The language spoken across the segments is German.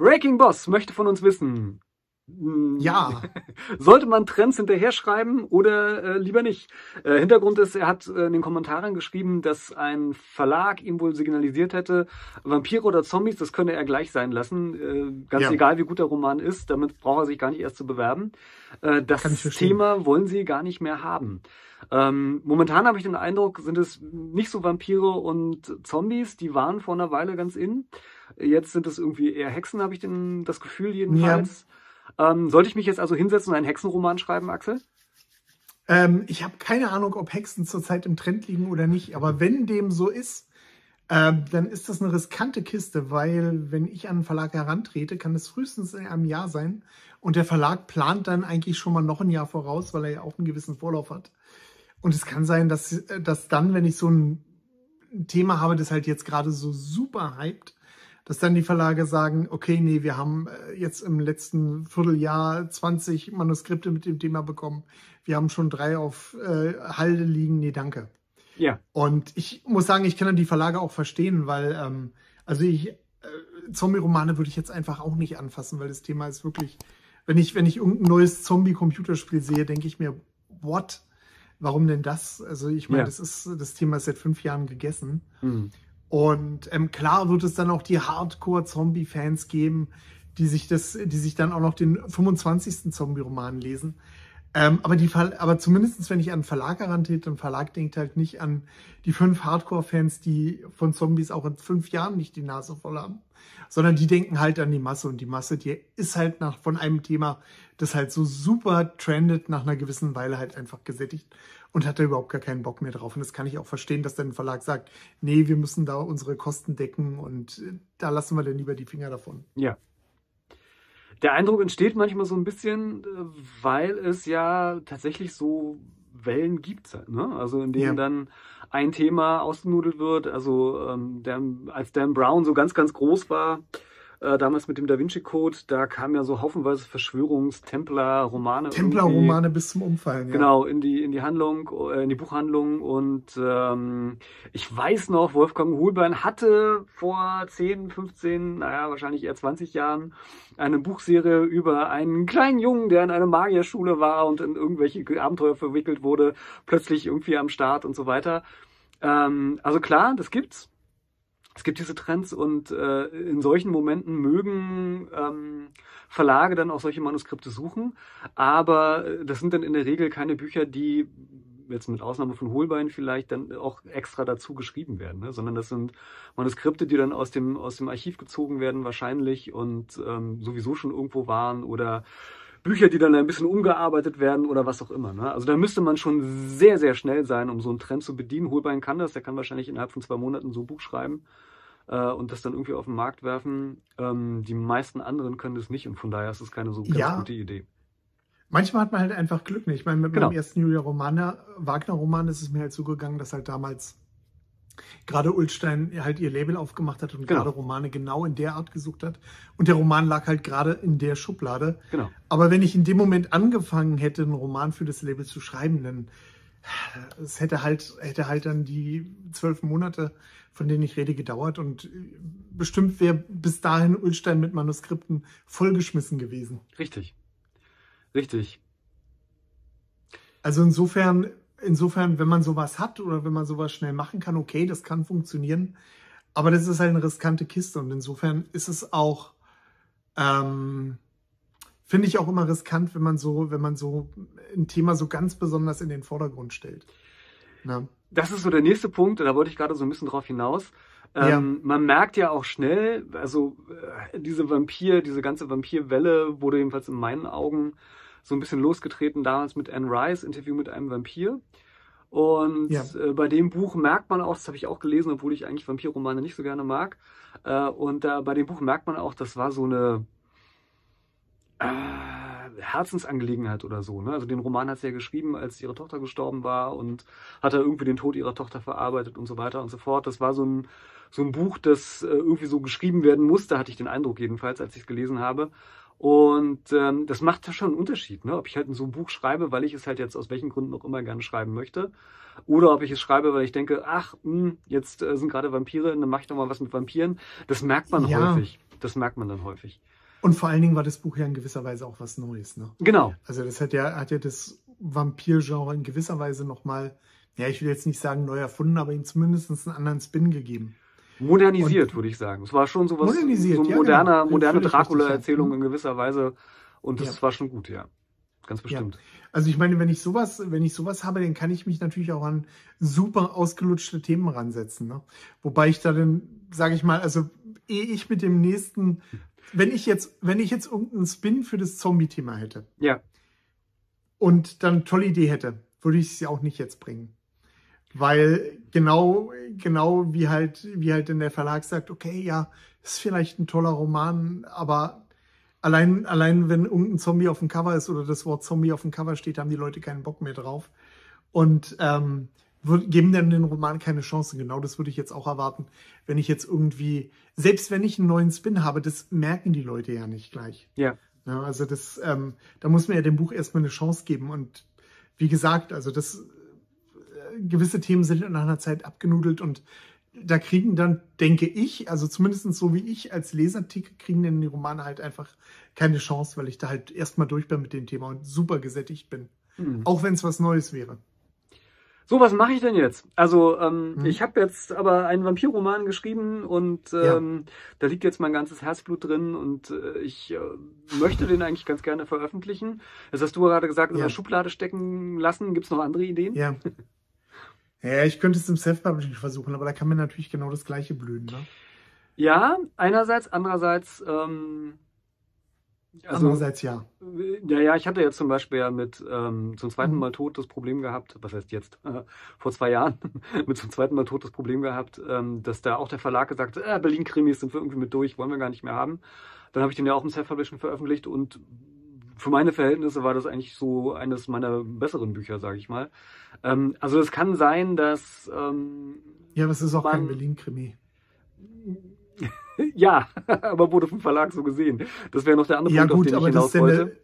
Breaking Boss möchte von uns wissen. hm, Ja. Sollte man Trends hinterher schreiben oder äh, lieber nicht? Äh, Hintergrund ist, er hat äh, in den Kommentaren geschrieben, dass ein Verlag ihm wohl signalisiert hätte, Vampire oder Zombies, das könne er gleich sein lassen. Äh, ganz Ja. egal, wie gut der Roman ist, damit braucht er sich gar nicht erst zu bewerben. Äh, das. Thema wollen sie gar nicht mehr haben. Ähm, momentan habe ich den Eindruck, sind es nicht so Vampire und Zombies, die waren vor einer Weile ganz in. Jetzt sind es irgendwie eher Hexen, habe ich den, das Gefühl jedenfalls. Ähm, sollte ich mich jetzt also hinsetzen und einen Hexenroman schreiben, Axel? Ähm, ich habe keine Ahnung, ob Hexen zurzeit im Trend liegen oder nicht, aber wenn dem so ist, ähm, dann ist das eine riskante Kiste, weil wenn ich an einen Verlag herantrete, kann es frühestens in einem Jahr sein und der Verlag plant dann eigentlich schon mal noch ein Jahr voraus, weil er ja auch einen gewissen Vorlauf hat. Und es kann sein, dass, äh, dass dann, wenn ich so ein Thema habe, das halt jetzt gerade so super hypt, dass dann die Verlage sagen, okay, nee, wir haben äh, jetzt im letzten Vierteljahr 20 Manuskripte mit dem Thema bekommen. Wir haben schon drei auf äh, Halde liegen. Nee, danke. Ja. Und ich muss sagen, ich kann dann die Verlage auch verstehen, weil, ähm, also ich, äh, Zombie-Romane würde ich jetzt einfach auch nicht anfassen, weil das Thema ist wirklich, wenn ich, wenn ich irgendein neues Zombie-Computerspiel sehe, denke ich mir, what? Warum denn das? Also ich meine, Ja. das ist, das Thema ist seit fünf Jahren gegessen. Hm. Und ähm, klar wird es dann auch die Hardcore-Zombie-Fans geben, die sich das, die sich dann auch noch den 25. Zombie-Roman lesen. Ähm, aber die aber zumindestens wenn ich an einen Verlag herantrete, ein Verlag denkt halt nicht an die fünf Hardcore-Fans, die von Zombies auch in fünf Jahren nicht die Nase voll haben, sondern die denken halt an die Masse und die Masse, die ist halt nach von einem Thema, das halt so super trendet, nach einer gewissen Weile halt einfach gesättigt und hat da überhaupt gar keinen Bock mehr drauf. Und das kann ich auch verstehen, dass dann ein Verlag sagt, nee, wir müssen da unsere Kosten decken und äh, da lassen wir dann lieber die Finger davon. Ja. Der Eindruck entsteht manchmal so ein bisschen, äh, weil es ja tatsächlich so Wellen gibt, ne? Also in denen Ja. dann ein Thema ausgenudelt wird. Also ähm, Dan, als Dan Brown so ganz, ganz groß war, äh, damals mit dem Da Vinci Code, da kamen ja so haufenweise Verschwörungstempler-Romane. Templer-Romane bis zum Umfallen. Ja. Genau, in die, in die Handlung, äh, in die Buchhandlung. Und ähm, ich weiß noch, Wolfgang Hohlbein hatte vor 10, 15, naja, wahrscheinlich eher 20 Jahren eine Buchserie über einen kleinen Jungen, der in einer Magierschule war und in irgendwelche Abenteuer verwickelt wurde, plötzlich irgendwie am Start und so weiter. Ähm, also klar, das gibt's. Es gibt diese Trends und äh, in solchen Momenten mögen ähm, Verlage dann auch solche Manuskripte suchen, aber äh, das sind dann in der Regel keine Bücher, die jetzt mit Ausnahme von Hohlbein vielleicht dann auch extra dazu geschrieben werden, ne? sondern das sind Manuskripte, die dann aus dem aus dem Archiv gezogen werden wahrscheinlich und ähm, sowieso schon irgendwo waren oder Bücher, die dann ein bisschen umgearbeitet werden oder was auch immer. Ne? Also da müsste man schon sehr, sehr schnell sein, um so einen Trend zu bedienen. Holbein kann das, der kann wahrscheinlich innerhalb von zwei Monaten so ein Buch schreiben äh, und das dann irgendwie auf den Markt werfen. Ähm, die meisten anderen können das nicht und von daher ist es keine so ganz Ja. gute Idee. Manchmal hat man halt einfach Glück. Ne? Ich meine, mit Genau. meinem ersten Julia Romana, Wagner-Roman ist es mir halt so gegangen, dass halt damals gerade Ulstein halt ihr Label aufgemacht hat und Genau. gerade Romane genau in der Art gesucht hat. Und der Roman lag halt gerade in der Schublade. Genau. Aber wenn ich in dem Moment angefangen hätte, einen Roman für das Label zu schreiben, dann es hätte halt, hätte halt dann die zwölf Monate, von denen ich rede, gedauert und bestimmt wäre bis dahin Ulstein mit Manuskripten vollgeschmissen gewesen. Richtig. Richtig. Also insofern, insofern, wenn man sowas hat oder wenn man sowas schnell machen kann, okay, das kann funktionieren. Aber das ist halt eine riskante Kiste und insofern ist es auch, ähm, finde ich auch immer riskant, wenn man so, wenn man so ein Thema so ganz besonders in den Vordergrund stellt. Na? Das ist so der nächste Punkt, da wollte ich gerade so ein bisschen drauf hinaus. Ja. Ähm, Man merkt ja auch schnell, also äh, diese Vampir, diese ganze Vampirwelle wurde jedenfalls in meinen Augen so ein bisschen losgetreten damals mit Anne Rice, Interview mit einem Vampir. Und Ja. äh, bei dem Buch merkt man auch, das habe ich auch gelesen, obwohl ich eigentlich Vampirromane nicht so gerne mag. Äh, und da bei dem Buch merkt man auch, das war so eine äh, Herzensangelegenheit oder so. Ne? Also den Roman hat sie ja geschrieben, als ihre Tochter gestorben war und hat er irgendwie den Tod ihrer Tochter verarbeitet und so weiter und so fort. Das war so ein, so ein Buch, das äh, irgendwie so geschrieben werden musste, hatte ich den Eindruck jedenfalls, als ich es gelesen habe. Und ähm, das macht ja schon einen Unterschied, ne? ob ich halt so ein Buch schreibe, weil ich es halt jetzt aus welchen Gründen auch immer gerne schreiben möchte. Oder ob ich es schreibe, weil ich denke, ach, mh, jetzt äh, sind gerade Vampire, dann mache ich doch mal was mit Vampiren. Das merkt man Ja. häufig. Das merkt man dann häufig. Und vor allen Dingen war das Buch ja in gewisser Weise auch was Neues. Ne? Genau. Also das hat ja, hat ja das Vampir-Genre in gewisser Weise nochmal, ja, ich will jetzt nicht sagen neu erfunden, aber ihm zumindest einen anderen Spin gegeben. Modernisiert, würde ich sagen. Es war schon sowas, Modernisiert, so ja, moderner, genau. moderne Dracula-Erzählung ja. in gewisser Weise. Und das Ja. war schon gut, ja. Ganz bestimmt. Also ich meine, wenn ich sowas, wenn ich sowas habe, dann kann ich mich natürlich auch an super ausgelutschte Themen ransetzen. Ne? Wobei ich da dann, sage ich mal, also ehe ich mit dem nächsten, wenn ich jetzt, wenn ich jetzt irgendeinen Spin für das Zombie-Thema hätte Ja. und dann eine tolle Idee hätte, würde ich es ja auch nicht jetzt bringen. Weil genau, genau wie halt, wie halt in der Verlag sagt, okay, ja, ist vielleicht ein toller Roman, aber allein, allein wenn irgendein Zombie auf dem Cover ist oder das Wort Zombie auf dem Cover steht, haben die Leute keinen Bock mehr drauf. Und ähm, geben dann den Roman keine Chance. Genau das würde ich jetzt auch erwarten, wenn ich jetzt irgendwie, selbst wenn ich einen neuen Spin habe, das merken die Leute ja nicht gleich. Ja. Ja, also das, ähm, da muss man ja dem Buch erstmal eine Chance geben. Und wie gesagt, also das gewisse Themen sind nach einer Zeit abgenudelt und da kriegen dann, denke ich, also zumindest so wie ich als Leser ticke, kriegen denn die Romane halt einfach keine Chance, weil ich da halt erstmal durch bin mit dem Thema und super gesättigt bin. Hm. Auch wenn es was Neues wäre. So, was mache ich denn jetzt? Also, ähm, Mhm. ich habe jetzt aber einen Vampirroman geschrieben und Ja. ähm, da liegt jetzt mein ganzes Herzblut drin und äh, ich äh, möchte den eigentlich ganz gerne veröffentlichen. Das hast du gerade gesagt, in Ja. der Schublade stecken lassen. Gibt es noch andere Ideen? Ja. Ja, ich könnte es im Self-Publishing versuchen, aber da kann mir natürlich genau das Gleiche blühen. Ne? Ja, einerseits, andererseits, ähm, also, Andererseits ja. ja, ja, ich hatte jetzt zum Beispiel ja mit ähm, zum zweiten Mhm. Mal tot das Problem gehabt, was heißt jetzt, vor zwei Jahren, mit zum zweiten Mal tot das Problem gehabt, ähm, dass da auch der Verlag gesagt hat, äh, Berlin-Krimis sind wir irgendwie mit durch, wollen wir gar nicht mehr haben. Dann habe ich den ja auch im Self-Publishing veröffentlicht und für meine Verhältnisse war das eigentlich so eines meiner besseren Bücher, sage ich mal. Ähm, also es kann sein, dass ähm, Ja, aber es ist auch kein Man- Berlin-Krimi. ja, aber wurde vom Verlag so gesehen. Das wäre noch der andere Ja, Punkt, auf gut, den ich aber das hinaus wollte. eine,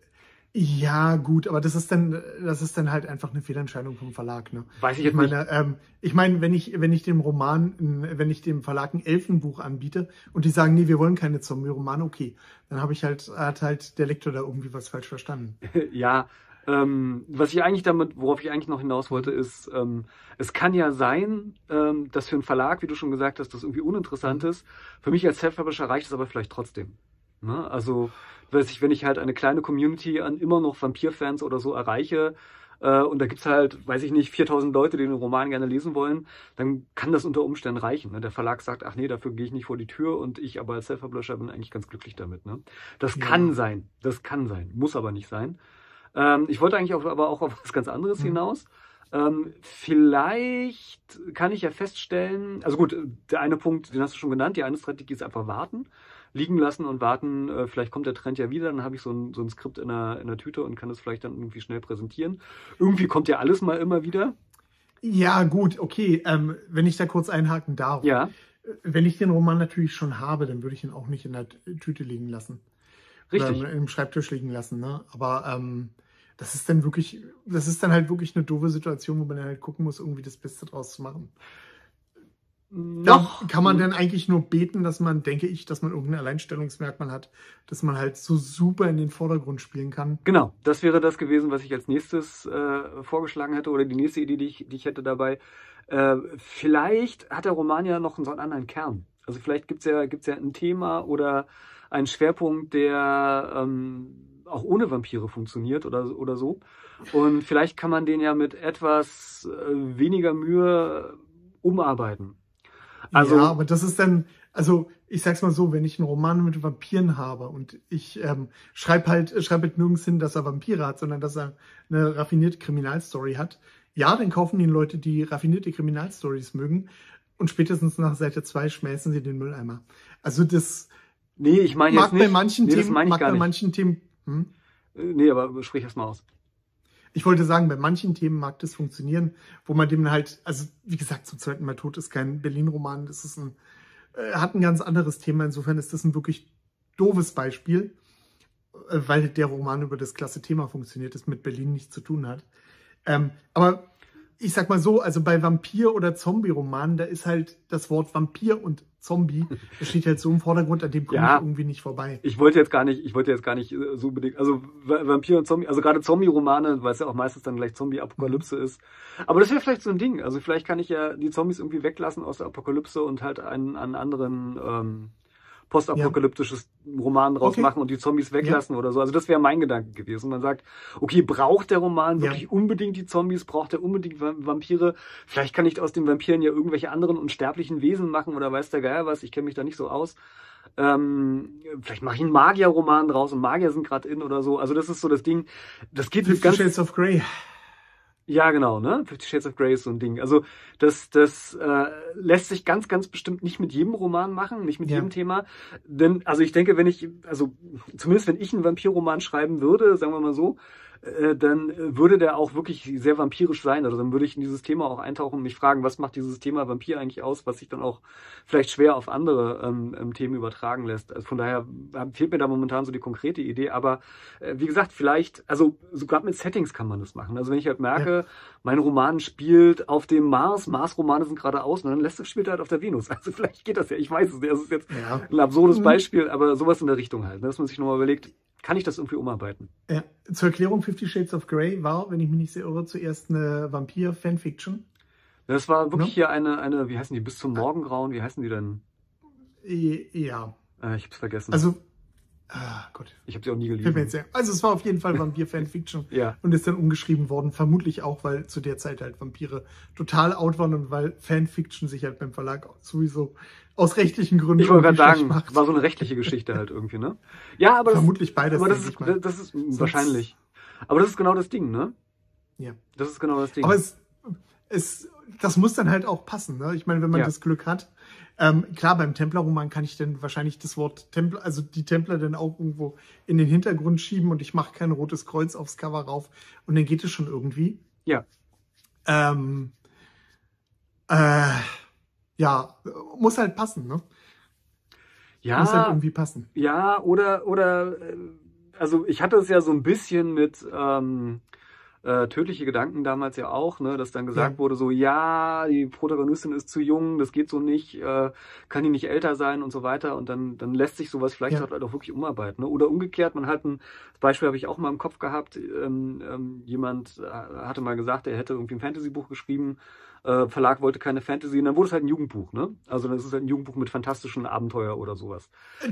Ja, gut, aber das ist dann, das ist dann halt einfach eine Fehlentscheidung vom Verlag. Ne? Weiß ich Ich jetzt nicht. meine, ähm, ich meine, wenn ich, wenn ich dem Roman, wenn ich dem Verlag ein Elfenbuch anbiete und die sagen, nee, wir wollen keine Zombie-Romane, okay, dann habe ich halt, hat halt der Lektor da irgendwie was falsch verstanden. Ja, ähm, was ich eigentlich damit, worauf ich eigentlich noch hinaus wollte, ist, ähm, es kann ja sein, ähm, dass für einen Verlag, wie du schon gesagt hast, das irgendwie uninteressant ist. Für mich als Self-Publisher reicht es aber vielleicht trotzdem. Ne? Also, weiß ich, wenn ich halt eine kleine Community an immer noch Vampir-Fans oder so erreiche, äh, und da gibt's halt, weiß ich nicht, 4000 Leute, die den Roman gerne lesen wollen, dann kann das unter Umständen reichen. Ne? Der Verlag sagt, ach nee, dafür gehe ich nicht vor die Tür und ich aber als Self-Publisher bin eigentlich ganz glücklich damit. Ne? Das Ja. kann sein, das kann sein, muss aber nicht sein. Ähm, ich wollte eigentlich auch, aber auch auf was ganz anderes Mhm. hinaus. Ähm, vielleicht kann ich ja feststellen, also gut, der eine Punkt, den hast du schon genannt, die eine Strategie ist einfach warten, liegen lassen und warten, äh, vielleicht kommt der Trend ja wieder, dann habe ich so ein, so ein Skript in der, in der Tüte und kann es vielleicht dann irgendwie schnell präsentieren. Irgendwie kommt ja alles mal immer wieder. Ja, gut, okay, ähm, wenn ich da kurz einhaken darf. Ja, Wenn ich den Roman natürlich schon habe, dann würde ich ihn auch nicht in der Tüte liegen lassen. richtig. Oder im Schreibtisch liegen lassen, ne? Aber ähm, das ist dann wirklich, das ist dann halt wirklich eine doofe Situation, wo man dann halt gucken muss, irgendwie das Beste draus zu machen. Noch kann man dann eigentlich nur beten, dass man, denke ich, dass man irgendein Alleinstellungsmerkmal hat, dass man halt so super in den Vordergrund spielen kann. Genau, das wäre das gewesen, was ich als nächstes äh, vorgeschlagen hätte oder die nächste Idee, die ich, die ich hätte dabei. Äh, vielleicht hat der Roman ja noch so einen anderen Kern. Also vielleicht gibt's ja, gibt's ja ein Thema oder einen Schwerpunkt, der ähm, auch ohne Vampire funktioniert oder, oder so. Und vielleicht kann man den ja mit etwas äh, weniger Mühe umarbeiten. Also, ja, aber das ist dann, also ich sag's mal so, wenn ich einen Roman mit Vampiren habe und ich ähm, schreibe halt, schreib halt nirgends hin, dass er Vampire hat, sondern dass er eine raffinierte Kriminalstory hat, ja, dann kaufen ihn Leute, die raffinierte Kriminalstories mögen und spätestens nach Seite 2 schmeißen sie den Mülleimer. Also das nee, ich meine mag jetzt nicht. bei manchen nee, das Themen, meine ich mag gar bei nicht. manchen Themen, hm? Äh, Nee, aber sprich erst mal aus. Ich wollte sagen, bei manchen Themen mag das funktionieren, wo man dem halt, also wie gesagt, zum zweiten Mal tot ist kein Berlin-Roman, das ist ein, äh, hat ein ganz anderes Thema. Insofern ist das ein wirklich doofes Beispiel, äh, weil der Roman über das klasse Thema funktioniert, das mit Berlin nichts zu tun hat. Ähm, aber ich sag mal so, also bei Vampir- oder Zombie-Romanen, da ist halt das Wort Vampir und Zombie. Steht halt so im Vordergrund, an dem komme Ja. ich irgendwie nicht vorbei. Ich wollte jetzt gar nicht, ich wollte jetzt gar nicht äh, so unbedingt, also Va- Vampir und Zombie, also gerade Zombie-Romane, weil es ja auch meistens dann gleich Zombie-Apokalypse ist. Aber das wäre vielleicht so ein Ding. Also vielleicht kann ich ja die Zombies irgendwie weglassen aus der Apokalypse und halt einen, einen anderen ähm, postapokalyptisches Roman draus Okay. machen und die Zombies weglassen oder so. Also das wäre mein Gedanke gewesen. Man sagt, okay, braucht der Roman Ja. wirklich unbedingt die Zombies? Braucht er unbedingt Va- Vampire? Vielleicht kann ich aus den Vampiren ja irgendwelche anderen unsterblichen Wesen machen oder weiß der Geier was. Ich kenne mich da nicht so aus. Ähm, vielleicht mache ich einen Magierroman draus und Magier sind gerade in oder so. Also das ist so das Ding. Das geht mit ganz Shades of Grey. Ja, genau, ne? Fifty Shades of Grey ist so ein Ding. Also das, das äh, lässt sich ganz, ganz bestimmt nicht mit jedem Roman machen, nicht mit Ja. jedem Thema. Denn, also ich denke, wenn ich, also zumindest wenn ich einen Vampirroman schreiben würde, sagen wir mal so, äh, dann würde der auch wirklich sehr vampirisch sein. Also dann würde ich in dieses Thema auch eintauchen und mich fragen, was macht dieses Thema Vampir eigentlich aus, was sich dann auch vielleicht schwer auf andere ähm, ähm, Themen übertragen lässt. Also von daher äh, fehlt mir da momentan so die konkrete Idee. Aber äh, wie gesagt, vielleicht, also sogar mit Settings kann man das machen. Also wenn ich halt merke, mein Roman spielt auf dem Mars, Mars-Romane sind gerade aus, und dann lässt es spielt er halt auf der Venus. Also vielleicht geht das ja, ich weiß es nicht. Das ist jetzt Ja. ein absurdes Mhm. Beispiel, aber sowas in der Richtung halt. ne, Dass man sich nochmal überlegt, kann ich das irgendwie umarbeiten? ja. Zur Erklärung, Fifty Shades of Grey war, wenn ich mich nicht sehr irre, zuerst eine Vampir-Fanfiction. Das war wirklich Ja. hier eine, eine, wie heißen die, bis zum Morgengrauen, wie heißen die denn? Ja. Äh, ich hab's vergessen. Also, ah, Gott. ich habe sie auch nie gelesen. Also es war auf jeden Fall Vampir-Fanfiction. Ja. und ist dann umgeschrieben worden, vermutlich auch, weil zu der Zeit halt Vampire total out waren und weil Fanfiction sich halt beim Verlag sowieso aus rechtlichen Gründen Ich wollte gerade sagen, macht. war so eine rechtliche Geschichte halt irgendwie, ne? Ja, aber das, vermutlich beides, aber das ist, das ist wahrscheinlich. Aber das ist genau das Ding, ne? Ja. Das ist genau das Ding. Aber es, es, das muss dann halt auch passen. Ne? Ich meine, wenn man Ja. das Glück hat. Ähm, klar, beim Templer-Roman kann ich dann wahrscheinlich das Wort Templer, also die Templer dann auch irgendwo in den Hintergrund schieben und ich mache kein rotes Kreuz aufs Cover rauf und dann geht es schon irgendwie. Ja. Ähm, äh, ja, muss halt passen, ne? ja, Muss halt irgendwie passen. Ja, oder, oder, äh, also ich hatte es ja so ein bisschen mit ähm, äh, tödliche Gedanken damals ja auch, ne, dass dann gesagt Ja. wurde, so, ja, die Protagonistin ist zu jung, das geht so nicht, äh, kann die nicht älter sein und so weiter. Und dann, dann lässt sich sowas vielleicht Ja. halt auch wirklich umarbeiten. Ne? Oder umgekehrt, man hat ein das Beispiel habe ich auch mal im Kopf gehabt, ähm, ähm, jemand äh, hatte mal gesagt, er hätte irgendwie ein Fantasy-Buch geschrieben, äh, Verlag wollte keine Fantasy, und dann wurde es halt ein Jugendbuch, ne? Also das ist halt ein Jugendbuch mit fantastischen Abenteuer oder sowas.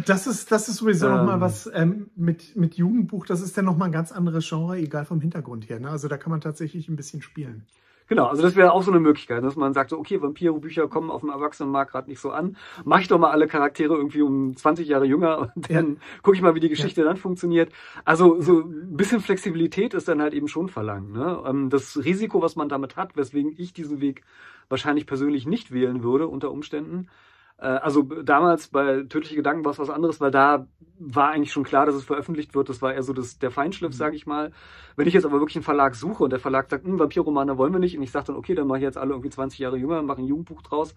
Das ist, das ist sowieso Ähm. was ähm, mit, mit Jugendbuch, das ist dann nochmal ein ganz anderes Genre, egal vom Hintergrund her. Ne? Also da kann man tatsächlich ein bisschen spielen. Genau, also das wäre auch so eine Möglichkeit, dass man sagt, so, okay, Vampirbücher kommen auf dem Erwachsenenmarkt gerade nicht so an. Mach ich doch mal alle Charaktere irgendwie um 20 Jahre jünger und dann gucke ich mal, wie die Geschichte dann funktioniert. Also so ein bisschen Flexibilität ist dann halt eben schon verlangt. Ne? Ähm, Das Risiko, was man damit hat, weswegen ich diesen Weg wahrscheinlich persönlich nicht wählen würde unter Umständen. Äh, Also damals bei Tödliche Gedanken war es was anderes, weil da war eigentlich schon klar, dass es veröffentlicht wird. Das war eher so das, der Feinschliff, Mhm. sage ich mal. Wenn ich jetzt aber wirklich einen Verlag suche und der Verlag sagt, hm, Vampirromane wollen wir nicht, und ich sage dann, okay, dann mache ich jetzt alle irgendwie 20 Jahre jünger, mache ein Jugendbuch draus,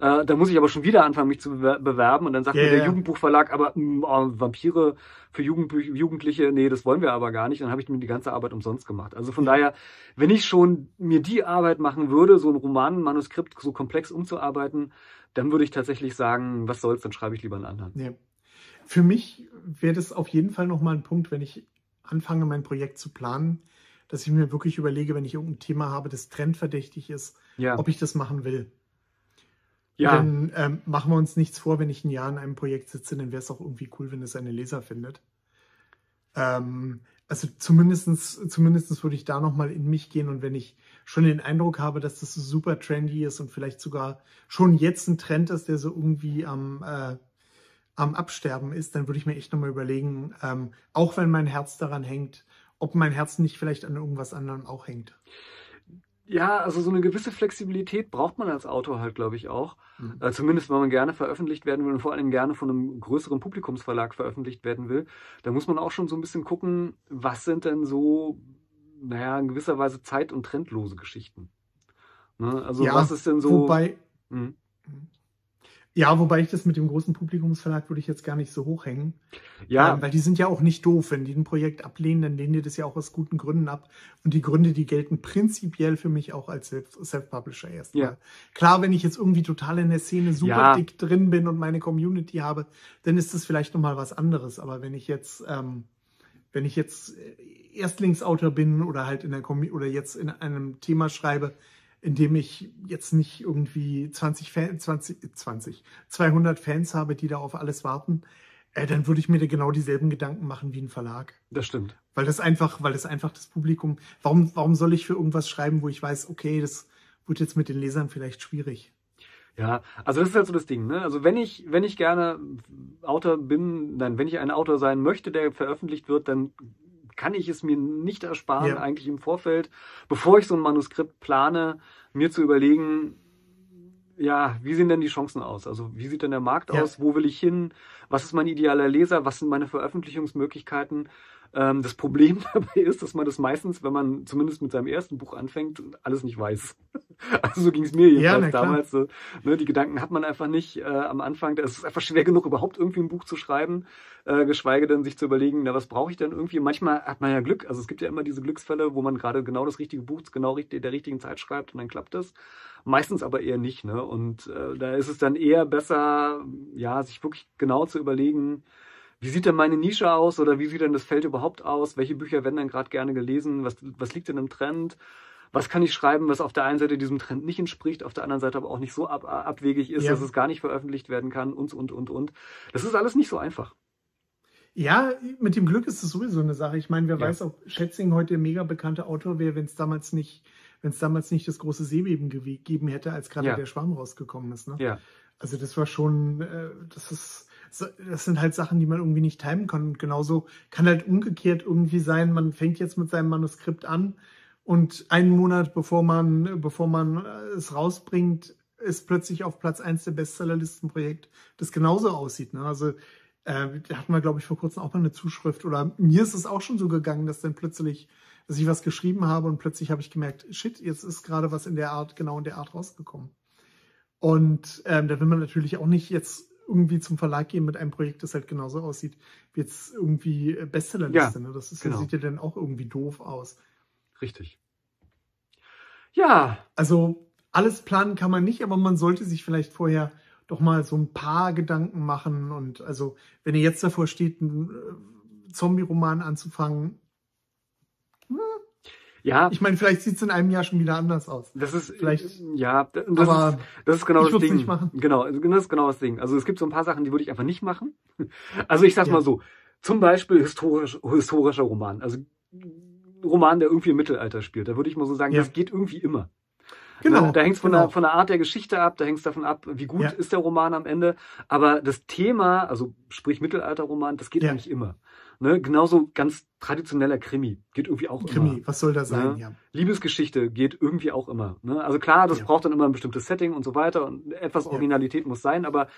äh, dann muss ich aber schon wieder anfangen, mich zu bewer- bewerben und dann sagt Ja, mir der. Jugendbuchverlag, aber hm, oh, Vampire für Jugendbü Jugendliche, nee, das wollen wir aber gar nicht. Dann habe ich mir die ganze Arbeit umsonst gemacht. Also von daher, wenn ich schon mir die Arbeit machen würde, so ein Roman, ein Manuskript so komplex umzuarbeiten, dann würde ich tatsächlich sagen, was soll's, dann schreibe ich lieber einen anderen. Ja. Für mich wäre das auf jeden Fall nochmal ein Punkt, wenn ich anfange, mein Projekt zu planen, dass ich mir wirklich überlege, wenn ich irgendein Thema habe, das trendverdächtig ist, Ja, ob ich das machen will. ja, Denn ähm, machen wir uns nichts vor, wenn ich ein Jahr in einem Projekt sitze, dann wäre es auch irgendwie cool, wenn es seine Leser findet. Ähm, also zumindestens, zumindestens würde ich da nochmal in mich gehen und wenn ich schon den Eindruck habe, dass das so super trendy ist und vielleicht sogar schon jetzt ein Trend ist, der so irgendwie am, äh, am Absterben ist, dann würde ich mir echt nochmal überlegen, ähm, auch wenn mein Herz daran hängt, ob mein Herz nicht vielleicht an irgendwas anderem auch hängt. Ja, also so eine gewisse Flexibilität braucht man als Autor halt, glaube ich, auch. Mhm. Äh, zumindest, wenn man gerne veröffentlicht werden will und vor allem gerne von einem größeren Publikumsverlag veröffentlicht werden will, da muss man auch schon so ein bisschen gucken, was sind denn so, naja, in gewisser Weise zeit- und trendlose Geschichten. Ne? Also ja, was ist denn so. Wobei, Hm. Ja, wobei ich das mit dem großen Publikumsverlag würde ich jetzt gar nicht so hochhängen. Ja. Ähm, weil die sind ja auch nicht doof. Wenn die ein Projekt ablehnen, dann lehnen die das ja auch aus guten Gründen ab. Und die Gründe, die gelten prinzipiell für mich auch als Self- Self-Publisher erstmal. Ja. Klar, wenn ich jetzt irgendwie total in der Szene super Ja. dick drin bin und meine Community habe, dann ist das vielleicht nochmal was anderes. Aber wenn ich jetzt, ähm, wenn ich jetzt äh, Erstlingsautor bin oder halt in der Commu oder jetzt in einem Thema schreibe, in dem ich jetzt nicht irgendwie 20 Fan, 20, 20, 200 Fans habe, die da auf alles warten, äh, dann würde ich mir da genau dieselben Gedanken machen wie ein Verlag. Das stimmt. Weil das einfach, weil das einfach das Publikum, warum, warum soll ich für irgendwas schreiben, wo ich weiß, okay, das wird jetzt mit den Lesern vielleicht schwierig. Ja, also das ist halt so das Ding, ne? Also wenn ich, wenn ich gerne Autor bin, dann, wenn ich ein Autor sein möchte, der veröffentlicht wird, dann kann ich es mir nicht ersparen, Ja. eigentlich im Vorfeld, bevor ich so ein Manuskript plane, mir zu überlegen, ja, wie sehen denn die Chancen aus? Also wie sieht denn der Markt Ja. aus? Wo will ich hin? Was ist mein idealer Leser? Was sind meine Veröffentlichungsmöglichkeiten? Ähm, das Problem dabei ist, dass man das meistens, wenn man zumindest mit seinem ersten Buch anfängt, alles nicht weiß. Also so ging es mir Ja, jedenfalls klar. damals. So, ne, die Gedanken hat man einfach nicht äh, am Anfang. Es ist einfach schwer genug, überhaupt irgendwie ein Buch zu schreiben, äh, geschweige denn sich zu überlegen, na, was brauche ich denn irgendwie? Manchmal hat man ja Glück. Also es gibt ja immer diese Glücksfälle, wo man gerade genau das richtige Buch genau richtig, der richtigen Zeit schreibt und dann klappt es. Meistens aber eher nicht. Ne? Und äh, da ist es dann eher besser, ja, sich wirklich genau zu überlegen, wie sieht denn meine Nische aus oder wie sieht denn das Feld überhaupt aus? Welche Bücher werden denn gerade gerne gelesen? Was, was liegt denn im Trend? Was kann ich schreiben, was auf der einen Seite diesem Trend nicht entspricht, auf der anderen Seite aber auch nicht so ab, abwegig ist, Ja. dass es gar nicht veröffentlicht werden kann und, und, und, und. Das ist alles nicht so einfach. Ja, mit dem Glück ist es sowieso eine Sache. Ich meine, wer Ja. weiß, ob Schätzing heute ein mega bekannter Autor wäre, wenn es damals nicht, wenn es damals nicht das große Seebeben gegeben hätte, als gerade Ja. der Schwarm rausgekommen ist. Ne? Ja, Also das war schon, äh, das ist, das sind halt Sachen, die man irgendwie nicht timen kann. Und genauso kann halt umgekehrt irgendwie sein, man fängt jetzt mit seinem Manuskript an und einen Monat bevor man, bevor man äh, es rausbringt, ist plötzlich auf Platz eins der Bestsellerlistenprojekt, das genauso aussieht. Ne? Also äh, da hatten wir, glaube ich, vor kurzem auch mal eine Zuschrift. Oder mir ist es auch schon so gegangen, dass dann plötzlich, dass ich was geschrieben habe und plötzlich habe ich gemerkt, shit, jetzt ist gerade was in der Art, genau in der Art rausgekommen. Und ähm, da will man natürlich auch nicht jetzt irgendwie zum Verlag gehen mit einem Projekt, das halt genauso aussieht wie jetzt irgendwie äh, Bestsellerliste. ne? Das ist, genau. sieht ja dann auch irgendwie doof aus. richtig. Ja, Also alles planen kann man nicht, aber man sollte sich vielleicht vorher doch mal so ein paar Gedanken machen. Und also, wenn ihr jetzt davor steht, einen äh, Zombie-Roman anzufangen, ja, ich meine, vielleicht sieht es in einem Jahr schon wieder anders aus. das ist vielleicht- ja, das aber ist, das ist genau ich das Ding. nicht machen. Genau, das ist genau das Ding. Also es gibt so ein paar Sachen, die würde ich einfach nicht machen. Also ich sag's Ja. mal so, zum Beispiel historisch, historischer Roman, also Roman, der irgendwie im Mittelalter spielt. Da würde ich mal so sagen, Ja. das geht irgendwie immer. Genau. Ne? Da hängt es von, genau. der, von der Art der Geschichte ab, da hängt es davon ab, wie gut Ja. ist der Roman am Ende. Aber das Thema, also sprich Mittelalterroman, das geht Ja. eigentlich immer. Ne? Genauso ganz traditioneller Krimi geht irgendwie auch Krimi, immer. was soll da sein? Ja. Ja. Liebesgeschichte geht irgendwie auch immer. Ne? Also klar, das braucht dann immer ein bestimmtes Setting und so weiter und etwas. Originalität muss sein, aber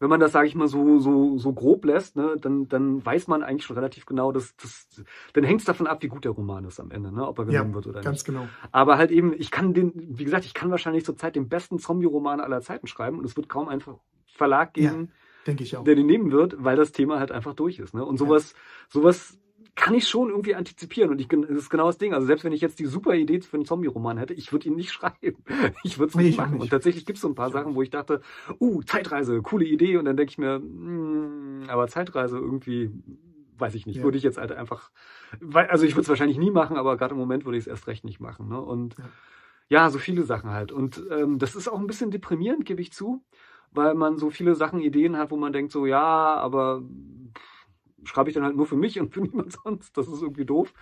wenn man das, sage ich mal, so, so, so grob lässt, ne, dann, dann weiß man eigentlich schon relativ genau, dass das, dann hängt es davon ab, wie gut der Roman ist am Ende, ne, ob er genommen Ja, wird oder ganz nicht. genau. Aber halt eben, ich kann den, wie gesagt, ich kann wahrscheinlich zurzeit den besten Zombie-Roman aller Zeiten schreiben und es wird kaum einfach Verlag Ja. geben, auch. der den nehmen wird, weil das Thema halt einfach durch ist. Ne? Und sowas, sowas kann ich schon irgendwie antizipieren. Und ich, das ist genau das Ding. Also selbst wenn ich jetzt die super Idee für einen Zombie-Roman hätte, ich würde ihn nicht schreiben. Ich würde es Nee, nicht machen. nicht. Und tatsächlich gibt es so ein paar Sachen, wo ich dachte, uh, Zeitreise, coole Idee. Und dann denke ich mir, mm, aber Zeitreise irgendwie, weiß ich nicht, Ja. würde ich jetzt halt einfach, also ich würde es wahrscheinlich nie machen, aber gerade im Moment würde ich es erst recht nicht machen. Ne? Und Ja. ja, so viele Sachen halt. Und ähm, das ist auch ein bisschen deprimierend, gebe ich zu, weil man so viele Sachen, Ideen hat, wo man denkt so, ja, aber pff, schreibe ich dann halt nur für mich und für niemand sonst. Das ist irgendwie doof.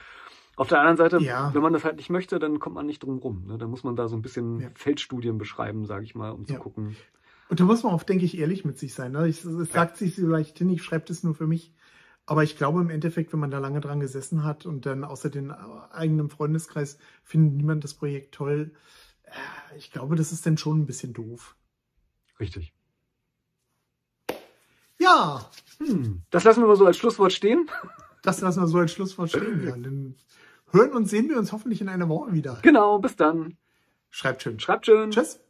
Auf der anderen Seite, Ja. wenn man das halt nicht möchte, dann kommt man nicht drum rum. Ne? Dann muss man da so ein bisschen Ja. Feldstudien beschreiben, sage ich mal, um zu Ja. gucken. Und da muss man auch, denke ich, ehrlich mit sich sein. Ne? Ich, es sagt sich so leicht hin, ich schreibe das nur für mich. Aber ich glaube im Endeffekt, wenn man da lange dran gesessen hat und dann außer den eigenen Freundeskreis findet niemand das Projekt toll, äh, ich glaube, das ist dann schon ein bisschen doof. Richtig. Ja, Hm. Das lassen wir mal so als Schlusswort stehen. das lassen wir so als Schlusswort stehen. Ja, dann hören und sehen wir uns hoffentlich in einer Woche wieder. Genau, bis dann. Schreibt schön. Schreibt schön. Tschüss.